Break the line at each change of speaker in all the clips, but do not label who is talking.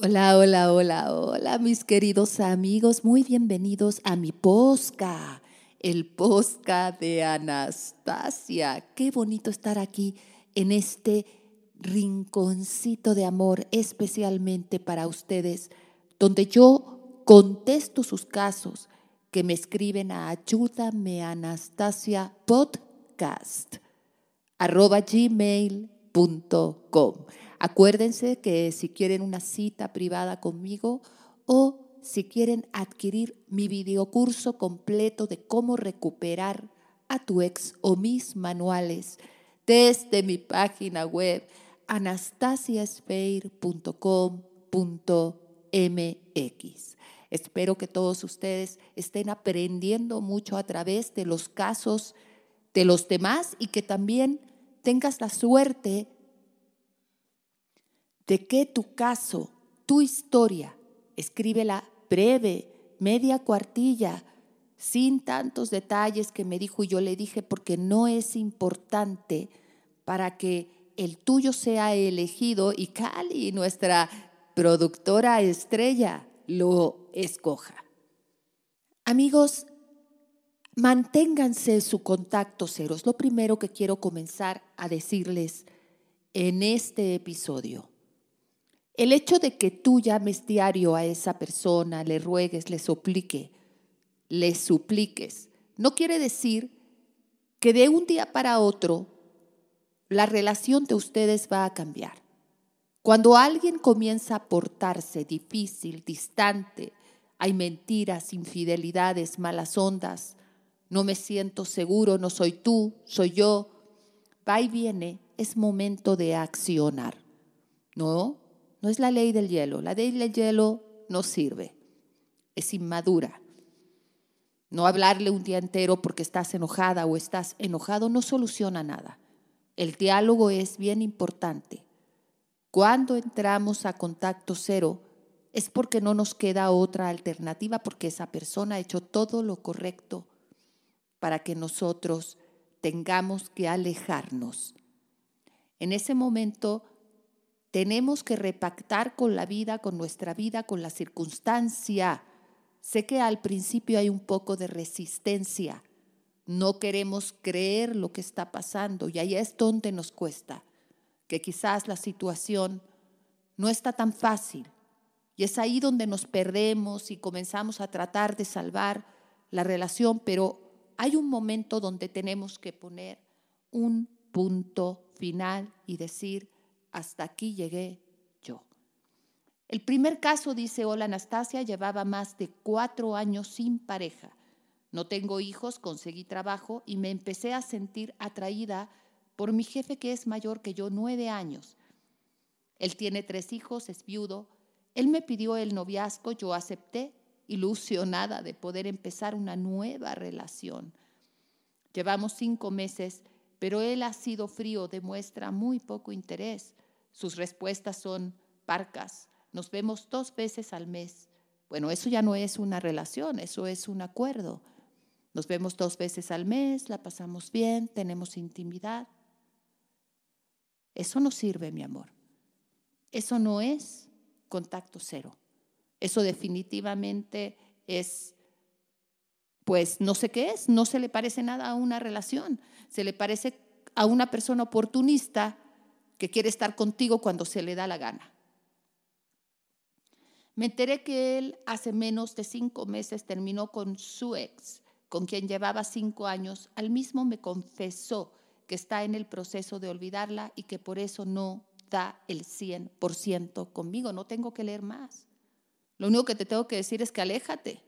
Hola, hola, hola, hola, mis queridos amigos, muy bienvenidos a mi posca, el posca de Anastasia. Qué bonito estar aquí en este rinconcito de amor, especialmente para ustedes, donde yo contesto sus casos que me escriben a ayúdame Anastasia podcast arroba gmail.com. Acuérdense que si quieren una cita privada conmigo o si quieren adquirir mi videocurso completo de cómo recuperar a tu ex o mis manuales desde mi página web anastasiaspeir.com.mx. Espero que todos ustedes estén aprendiendo mucho a través de los casos de los demás y que también tengas la suerte de que tu caso, tu historia, escríbela breve, media cuartilla, sin tantos detalles que me dijo y yo le dije, porque no es importante para que el tuyo sea elegido y Cali, nuestra productora estrella, lo escoja. Amigos, manténganse su contacto cero. Es lo primero que quiero comenzar a decirles en este episodio. El hecho de que tú llames diario a esa persona, le ruegues, le suplique, le supliques, no quiere decir que de un día para otro la relación de ustedes va a cambiar. Cuando alguien comienza a portarse difícil, distante, hay mentiras, infidelidades, malas ondas, no me siento seguro, no soy tú, soy yo, va y viene, es momento de accionar. ¿No? No es la ley del hielo. La ley del hielo no sirve. Es inmadura. No hablarle un día entero porque estás enojada o estás enojado no soluciona nada. El diálogo es bien importante. Cuando entramos a contacto cero es porque no nos queda otra alternativa, porque esa persona ha hecho todo lo correcto para que nosotros tengamos que alejarnos. En ese momento tenemos que repactar con la vida, con nuestra vida, con la circunstancia. Sé que al principio hay un poco de resistencia. No queremos creer lo que está pasando y ahí es donde nos cuesta, que quizás la situación no está tan fácil. Y es ahí donde nos perdemos y comenzamos a tratar de salvar la relación, pero hay un momento donde tenemos que poner un punto final y decir, hasta aquí llegué yo. El primer caso, dice Hola Anastasia, llevaba más de cuatro años sin pareja. No tengo hijos, conseguí trabajo y me empecé a sentir atraída por mi jefe que es mayor que yo nueve años. Él tiene tres hijos, es viudo. Él me pidió el noviazgo, yo acepté, ilusionada de poder empezar una nueva relación. Llevamos cinco meses pero él ha sido frío, demuestra muy poco interés. Sus respuestas son parcas. Nos vemos dos veces al mes. Bueno, eso ya no es una relación, eso es un acuerdo. Nos vemos dos veces al mes, la pasamos bien, tenemos intimidad. Eso no sirve, mi amor. Eso no es contacto cero. Eso definitivamente es pues no sé qué es, no se le parece nada a una relación, se le parece a una persona oportunista que quiere estar contigo cuando se le da la gana. Me enteré que él hace menos de cinco meses terminó con su ex, con quien llevaba cinco años. Al mismo me confesó que está en el proceso de olvidarla y que por eso no da el 100% conmigo. No tengo que leer más. Lo único que te tengo que decir es que aléjate.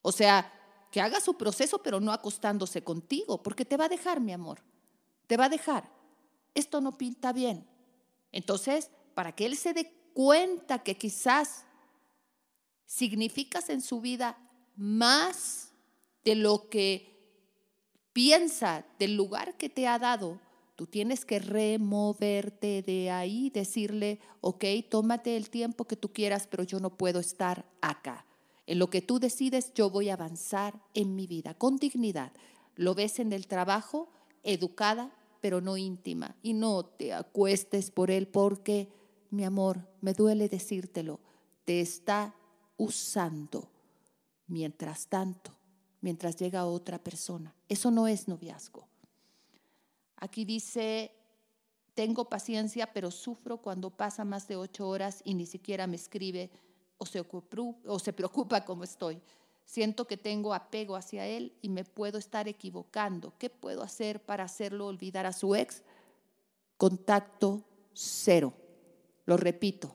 O sea, que haga su proceso, pero no acostándose contigo, porque te va a dejar, mi amor. Te va a dejar. Esto no pinta bien. Entonces, para que él se dé cuenta que quizás significas en su vida más de lo que piensa del lugar que te ha dado, tú tienes que removerte de ahí, decirle, ok, tómate el tiempo que tú quieras, pero yo no puedo estar acá. En lo que tú decides, yo voy a avanzar en mi vida con dignidad. Lo ves en el trabajo, educada, pero no íntima. Y no te acuestes por él porque mi amor, me duele decírtelo, te está usando mientras tanto, mientras llega otra persona. Eso no es noviazgo. Aquí dice, tengo paciencia, pero sufro cuando pasa más de ocho horas y ni siquiera me escribe o se, o se preocupa como estoy. Siento que tengo apego hacia él y me puedo estar equivocando. ¿Qué puedo hacer para hacerlo olvidar a su ex? Contacto cero. Lo repito.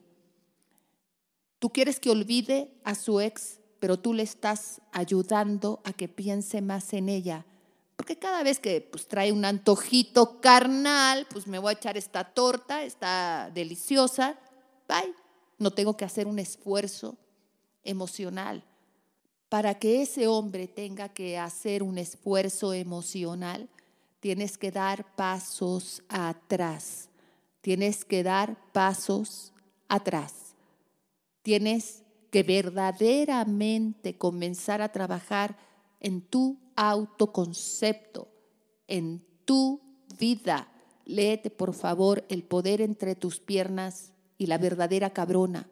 Tú quieres que olvide a su ex, pero tú le estás ayudando a que piense más en ella. Porque cada vez que pues, trae un antojito carnal, pues me voy a echar esta torta, está deliciosa. Bye. No tengo que hacer un esfuerzo emocional para que ese hombre tenga que hacer un esfuerzo emocional, tienes que dar pasos atrás. Tienes que dar pasos atrás. Tienes que verdaderamente comenzar a trabajar en tu autoconcepto, en tu vida. Léete, por favor, El poder entre tus piernas y la verdadera cabrona.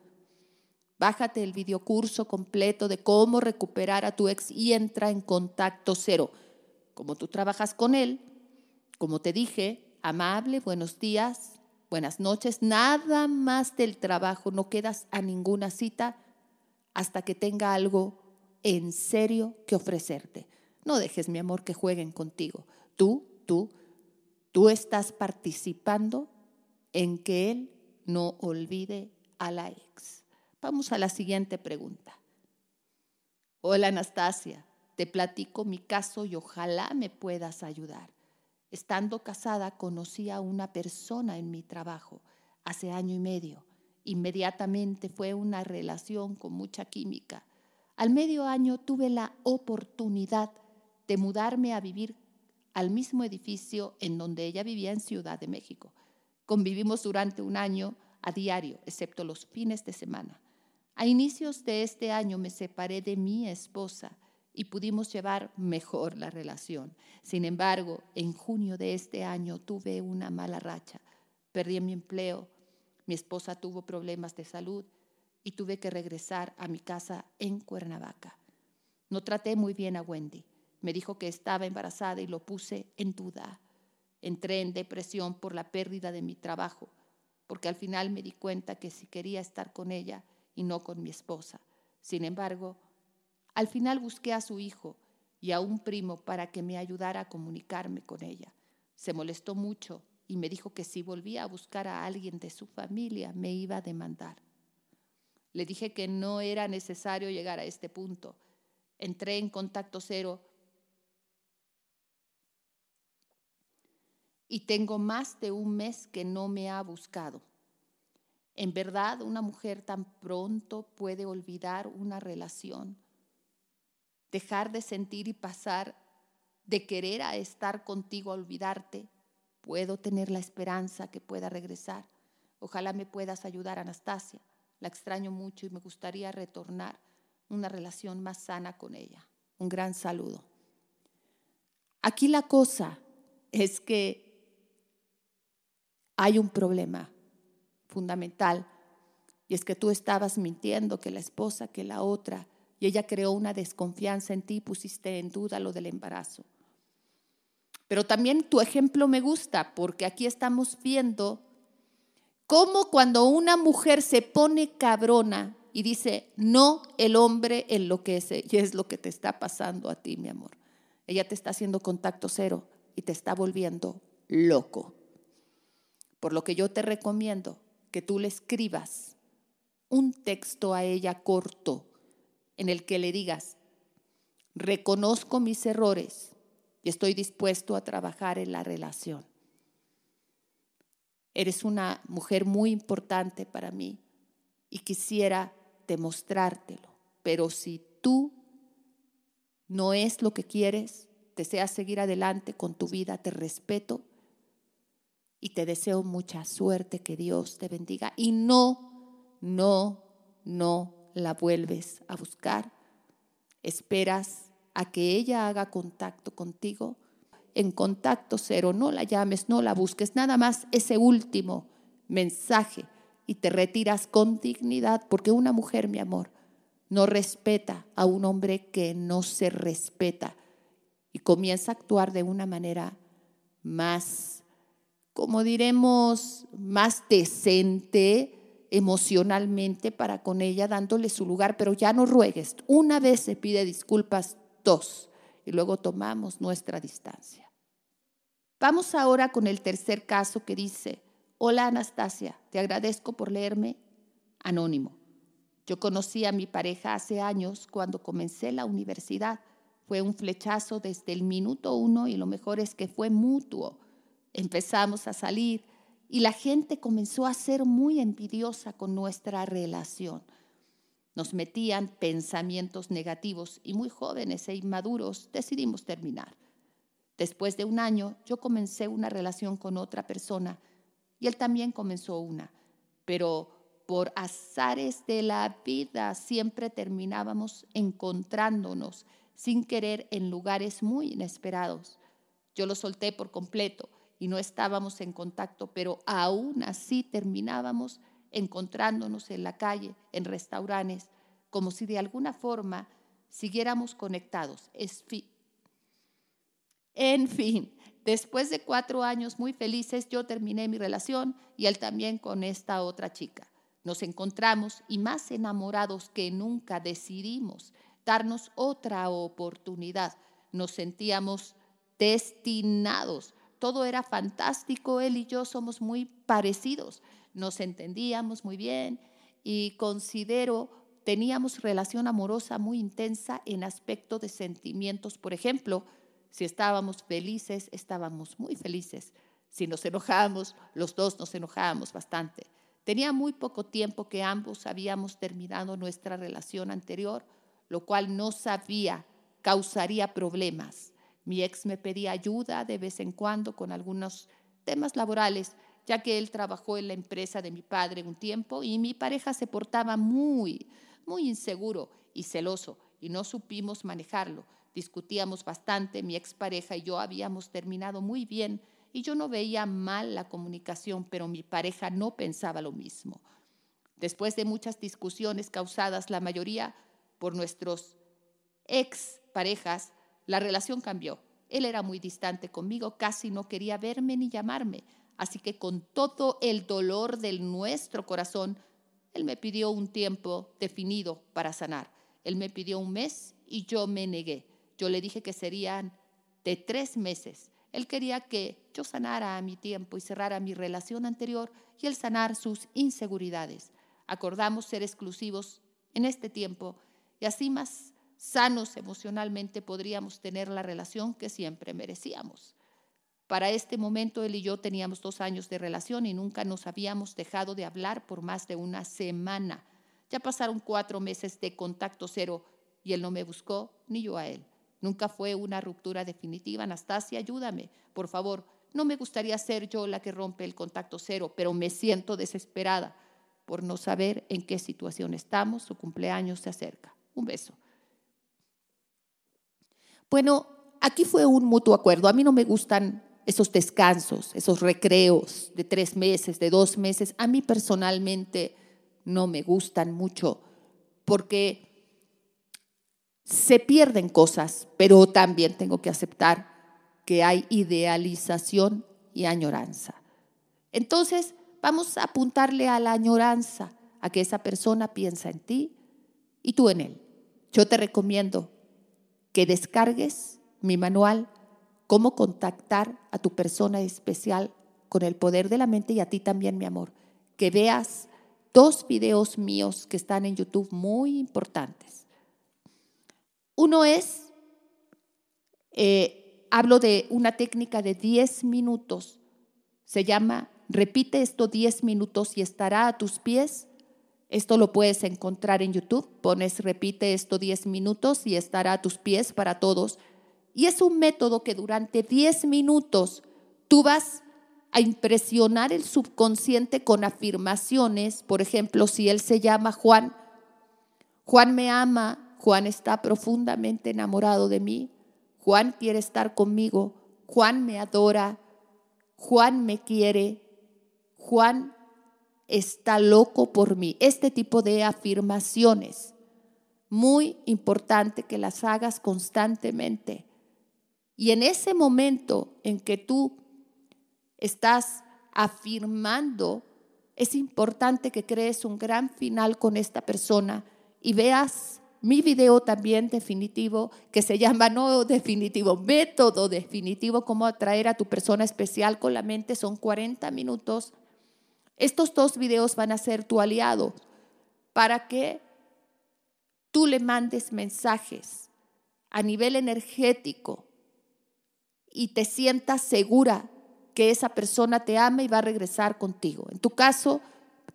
Bájate el videocurso completo de cómo recuperar a tu ex y entra en contacto cero. Como tú trabajas con él, como te dije, amable, buenos días, buenas noches, nada más del trabajo, no quedas a ninguna cita hasta que tenga algo en serio que ofrecerte. No dejes, mi amor, que jueguen contigo. Tú, tú, tú estás participando en que él no olvide a la ex. Vamos a la siguiente pregunta. Hola Anastasia, te platico mi caso y ojalá me puedas ayudar. Estando casada conocí a una persona en mi trabajo hace año y medio. Inmediatamente fue una relación con mucha química. Al medio año tuve la oportunidad de mudarme a vivir al mismo edificio en donde ella vivía en Ciudad de México. Convivimos durante un año a diario, excepto los fines de semana. A inicios de este año me separé de mi esposa y pudimos llevar mejor la relación. Sin embargo, en junio de este año tuve una mala racha. Perdí mi empleo, mi esposa tuvo problemas de salud y tuve que regresar a mi casa en Cuernavaca. No traté muy bien a Wendy. Me dijo que estaba embarazada y lo puse en duda. Entré en depresión por la pérdida de mi trabajo, porque al final me di cuenta que si quería estar con ella, y no con mi esposa. Sin embargo, al final busqué a su hijo y a un primo para que me ayudara a comunicarme con ella. Se molestó mucho y me dijo que si volvía a buscar a alguien de su familia me iba a demandar. Le dije que no era necesario llegar a este punto. Entré en contacto cero y tengo más de un mes que no me ha buscado. En verdad, una mujer tan pronto puede olvidar una relación, dejar de sentir y pasar de querer a estar contigo a olvidarte. Puedo tener la esperanza que pueda regresar. Ojalá me puedas ayudar, Anastasia. La extraño mucho y me gustaría retornar una relación más sana con ella. Un gran saludo. Aquí la cosa es que hay un problema fundamental. Y es que tú estabas mintiendo que la esposa, que la otra, y ella creó una desconfianza en ti, pusiste en duda lo del embarazo. Pero también tu ejemplo me gusta porque aquí estamos viendo cómo cuando una mujer se pone cabrona y dice, no, el hombre enloquece, y es lo que te está pasando a ti, mi amor. Ella te está haciendo contacto cero y te está volviendo loco. Por lo que yo te recomiendo que tú le escribas un texto a ella corto en el que le digas, reconozco mis errores y estoy dispuesto a trabajar en la relación. Eres una mujer muy importante para mí y quisiera demostrártelo, pero si tú no es lo que quieres, deseas seguir adelante con tu vida, te respeto y te deseo mucha suerte, que Dios te bendiga y no, no, no la vuelves a buscar. Esperas a que ella haga contacto contigo. En contacto cero, no la llames, no la busques, nada más ese último mensaje y te retiras con dignidad, porque una mujer, mi amor, no respeta a un hombre que no se respeta y comienza a actuar de una manera más, como diremos, más decente emocionalmente para con ella, dándole su lugar, pero ya no ruegues. Una vez se pide disculpas, dos, y luego tomamos nuestra distancia. Vamos ahora con el tercer caso que dice, hola Anastasia, te agradezco por leerme. Anónimo. Yo conocí a mi pareja hace años cuando comencé la universidad. Fue un flechazo desde el minuto uno y lo mejor es que fue mutuo. Empezamos a salir y la gente comenzó a ser muy envidiosa con nuestra relación. Nos metían pensamientos negativos y muy jóvenes e inmaduros decidimos terminar. Después de un año, yo comencé una relación con otra persona y él también comenzó una, pero por azares de la vida siempre terminábamos encontrándonos sin querer en lugares muy inesperados. Yo lo solté por completo y no estábamos en contacto, pero aún así terminábamos encontrándonos en la calle, en restaurantes, como si de alguna forma siguiéramos conectados. En fin, después de cuatro años muy felices, yo terminé mi relación y él también con esta otra chica. Nos encontramos y más enamorados que nunca decidimos darnos otra oportunidad. Nos sentíamos destinados. Todo era fantástico, él y yo somos muy parecidos. Nos entendíamos muy bien y considero teníamos relación amorosa muy intensa en aspecto de sentimientos. Por ejemplo, si estábamos felices, estábamos muy felices. Si nos enojábamos, los dos nos enojábamos bastante. Tenía muy poco tiempo que ambos habíamos terminado nuestra relación anterior, lo cual no sabía causaría problemas. Mi ex me pedía ayuda de vez en cuando con algunos temas laborales, ya que él trabajó en la empresa de mi padre un tiempo y mi pareja se portaba muy, muy inseguro y celoso y no supimos manejarlo. Discutíamos bastante, mi expareja y yo habíamos terminado muy bien y yo no veía mal la comunicación, pero mi pareja no pensaba lo mismo. Después de muchas discusiones causadas, la mayoría por nuestros ex parejas, la relación cambió. Él era muy distante conmigo, casi no quería verme ni llamarme. Así que con todo el dolor del nuestro corazón, él me pidió un tiempo definido para sanar. Él me pidió un mes y yo me negué. Yo le dije que serían de tres meses. Él quería que yo sanara a mi tiempo y cerrara mi relación anterior y él sanar sus inseguridades. Acordamos ser exclusivos en este tiempo y así más sanos emocionalmente podríamos tener la relación que siempre merecíamos. Para este momento él y yo teníamos dos años de relación y nunca nos habíamos dejado de hablar por más de una semana. Ya pasaron cuatro meses de contacto cero y él no me buscó ni yo a él. Nunca fue una ruptura definitiva. Anastasia, ayúdame, por favor. No me gustaría ser yo la que rompe el contacto cero, pero me siento desesperada por no saber en qué situación estamos. Su cumpleaños se acerca. Un beso. Bueno, aquí fue un mutuo acuerdo. A mí no me gustan esos descansos, esos recreos de tres meses, de dos meses. A mí personalmente no me gustan mucho porque se pierden cosas, pero también tengo que aceptar que hay idealización y añoranza. Entonces, vamos a apuntarle a la añoranza, a que esa persona piensa en ti y tú en él. Yo te recomiendo que descargues mi manual, cómo contactar a tu persona especial con el poder de la mente y a ti también, mi amor. Que veas dos videos míos que están en YouTube muy importantes. Uno es, eh, hablo de una técnica de 10 minutos, se llama, repite esto 10 minutos y estará a tus pies. Esto lo puedes encontrar en YouTube, pones repite esto 10 minutos y estará a tus pies para todos. Y es un método que durante 10 minutos tú vas a impresionar el subconsciente con afirmaciones. Por ejemplo, si él se llama Juan, Juan me ama, Juan está profundamente enamorado de mí. Juan quiere estar conmigo. Juan me adora. Juan me quiere. Juan está loco por mí. Este tipo de afirmaciones, muy importante que las hagas constantemente. Y en ese momento en que tú estás afirmando, es importante que crees un gran final con esta persona y veas mi video también definitivo, que se llama no definitivo, método definitivo, cómo atraer a tu persona especial con la mente, son 40 minutos. Estos dos videos van a ser tu aliado para que tú le mandes mensajes a nivel energético y te sientas segura que esa persona te ama y va a regresar contigo. En tu caso,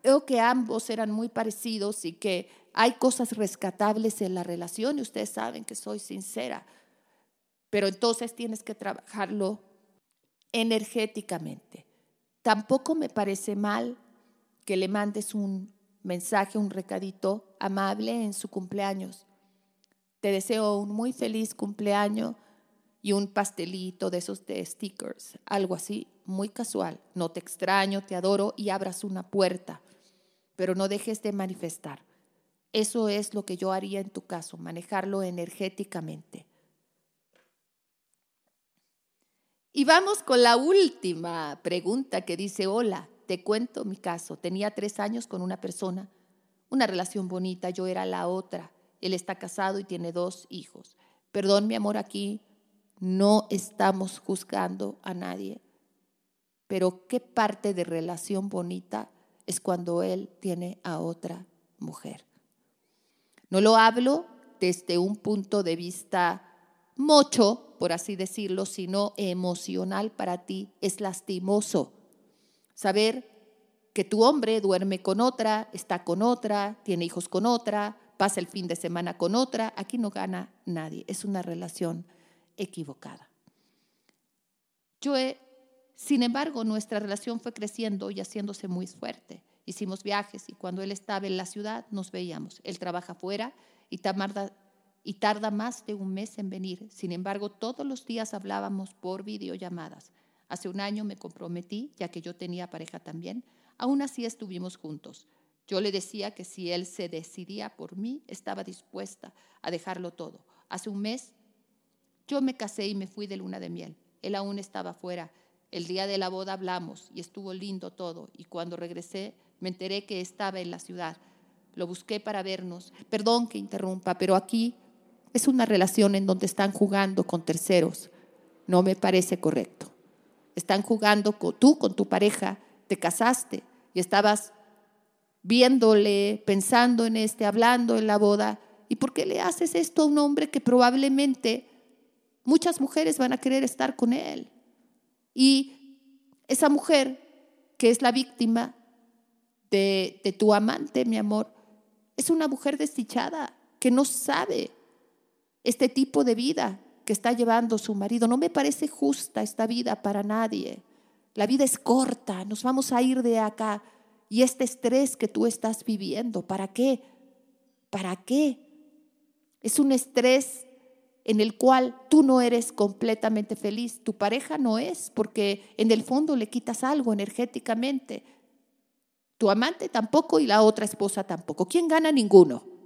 creo que ambos eran muy parecidos y que hay cosas rescatables en la relación y ustedes saben que soy sincera, pero entonces tienes que trabajarlo energéticamente. Tampoco me parece mal que le mandes un mensaje, un recadito amable en su cumpleaños. Te deseo un muy feliz cumpleaños y un pastelito de esos de stickers, algo así, muy casual. No te extraño, te adoro y abras una puerta, pero no dejes de manifestar. Eso es lo que yo haría en tu caso, manejarlo energéticamente. Y vamos con la última pregunta que dice, hola, te cuento mi caso. Tenía tres años con una persona, una relación bonita, yo era la otra. Él está casado y tiene dos hijos. Perdón, mi amor, aquí no estamos juzgando a nadie, pero ¿qué parte de relación bonita es cuando él tiene a otra mujer? No lo hablo desde un punto de vista mocho, por así decirlo, sino emocional para ti. Es lastimoso saber que tu hombre duerme con otra, está con otra, tiene hijos con otra, pasa el fin de semana con otra. Aquí no gana nadie. Es una relación equivocada. Yo sin embargo, nuestra relación fue creciendo y haciéndose muy fuerte. Hicimos viajes y cuando él estaba en la ciudad nos veíamos. Él trabaja fuera y tarda, y tarda más de un mes en venir. Sin embargo, todos los días hablábamos por videollamadas. Hace un año me comprometí, ya que yo tenía pareja también. Aún así estuvimos juntos. Yo le decía que si él se decidía por mí, estaba dispuesta a dejarlo todo. Hace un mes yo me casé y me fui de luna de miel. Él aún estaba fuera. El día de la boda hablamos y estuvo lindo todo. Y cuando regresé, me enteré que estaba en la ciudad. Lo busqué para vernos. Perdón que interrumpa, pero aquí es una relación en donde están jugando con terceros. No me parece correcto. Están jugando con, tú con tu pareja, te casaste y estabas viéndole, pensando en este, hablando en la boda. ¿Y por qué le haces esto a un hombre que probablemente muchas mujeres van a querer estar con él? Y esa mujer que es la víctima de, tu amante, mi amor, es una mujer desdichada que no sabe este tipo de vida que está llevando su marido. No me parece justa esta vida para nadie. La vida es corta, nos vamos a ir de acá. Y este estrés que tú estás viviendo, ¿para qué? ¿Para qué? Es un estrés en el cual tú no eres completamente feliz, tu pareja no es, porque en el fondo le quitas algo energéticamente, tu amante tampoco y la otra esposa tampoco. ¿Quién gana? Ninguno.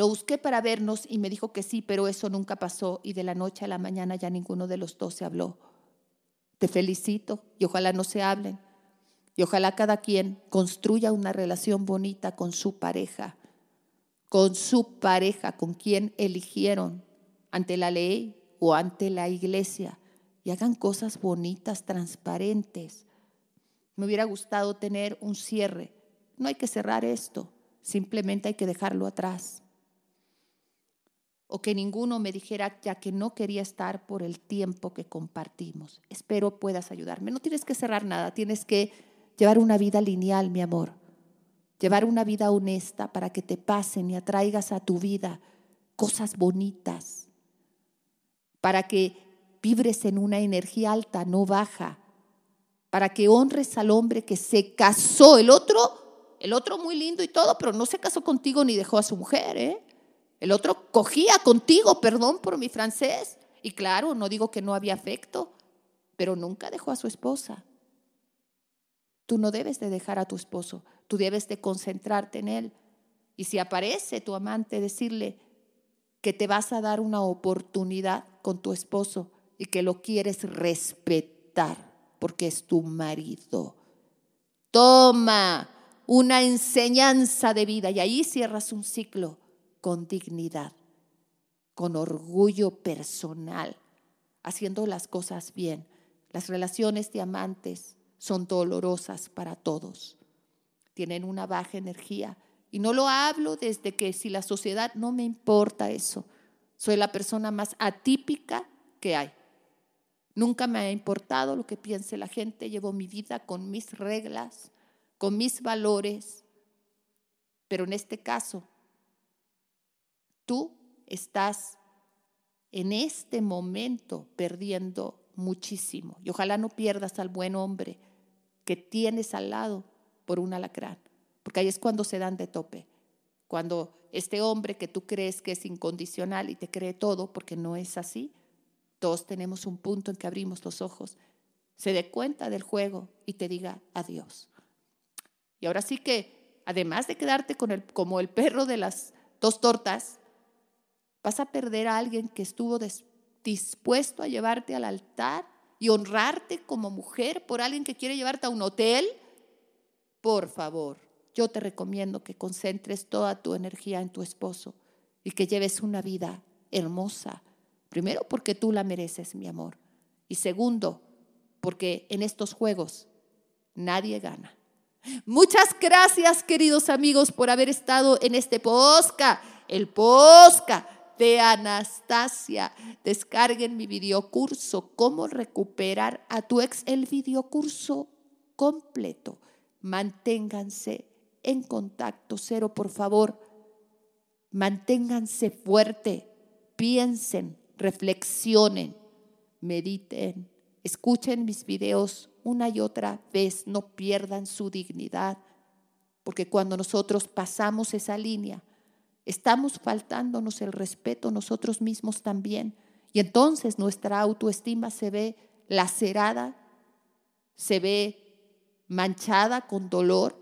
Lo busqué para vernos y me dijo que sí, pero eso nunca pasó y de la noche a la mañana ya ninguno de los dos se habló. Te felicito y ojalá no se hablen y ojalá cada quien construya una relación bonita con su pareja, con su pareja, con quien eligieron ante la ley o ante la iglesia y hagan cosas bonitas, transparentes me hubiera gustado tener un cierre. No hay que cerrar esto, simplemente hay que dejarlo atrás. O que ninguno me dijera ya que no quería estar por el tiempo que compartimos. Espero puedas ayudarme. No tienes que cerrar nada, tienes que llevar una vida lineal, mi amor. Llevar una vida honesta para que te pasen y atraigas a tu vida cosas bonitas. Para que vibres en una energía alta, no baja para que honres al hombre que se casó. El otro, el otro muy lindo y todo, pero no se casó contigo ni dejó a su mujer. ¿eh? El otro cogía contigo, perdón por mi francés. Y claro, no digo que no había afecto, pero nunca dejó a su esposa. tú no debes de dejar a tu esposo, tú debes de concentrarte en él. Y si aparece tu amante, decirle que te vas a dar una oportunidad con tu esposo y que lo quieres respetar porque es tu marido. Toma una enseñanza de vida y ahí cierras un ciclo con dignidad, con orgullo personal, haciendo las cosas bien. Las relaciones de amantes son dolorosas para todos. Tienen una baja energía. Y no lo hablo desde que si la sociedad no me importa eso. Soy la persona más atípica que hay. Nunca me ha importado lo que piense la gente. Llevo mi vida con mis reglas, con mis valores. Pero en este caso, tú estás en este momento perdiendo muchísimo. Y ojalá no pierdas al buen hombre que tienes al lado por un alacrán, porque ahí es cuando se dan de tope. Cuando este hombre que tú crees que es incondicional y te cree todo, porque no es así, todos tenemos un punto en que abrimos los ojos, se dé cuenta del juego y te diga adiós. Y ahora sí que, además de quedarte con como el perro de las dos tortas, vas a perder a alguien que estuvo dispuesto a llevarte al altar y honrarte como mujer por alguien que quiere llevarte a un hotel, por favor, yo te recomiendo que concentres toda tu energía en tu esposo y que lleves una vida hermosa. Primero, porque tú la mereces, mi amor. Y segundo, porque en estos juegos nadie gana. Muchas gracias, queridos amigos, por haber estado en este posca, el posca de Anastasia. Descarguen mi videocurso, cómo recuperar a tu ex, el videocurso completo. Manténganse en contacto cero, por favor. Manténganse fuerte, piensen, reflexionen, mediten, escuchen mis videos una y otra vez, no pierdan su dignidad, porque cuando nosotros pasamos esa línea, Estamos faltándonos el respeto nosotros mismos también. Y entonces nuestra autoestima se ve lacerada, se ve manchada con dolor.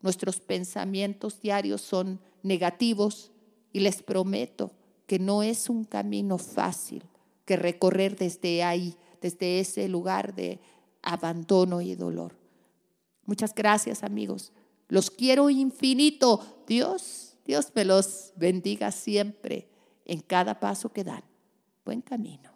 Nuestros pensamientos diarios son negativos y les prometo que no es un camino fácil que recorrer desde ahí, desde ese lugar de abandono y dolor. Muchas gracias amigos. Los quiero infinito. Dios Dios me los bendiga siempre en cada paso que dan. Buen camino.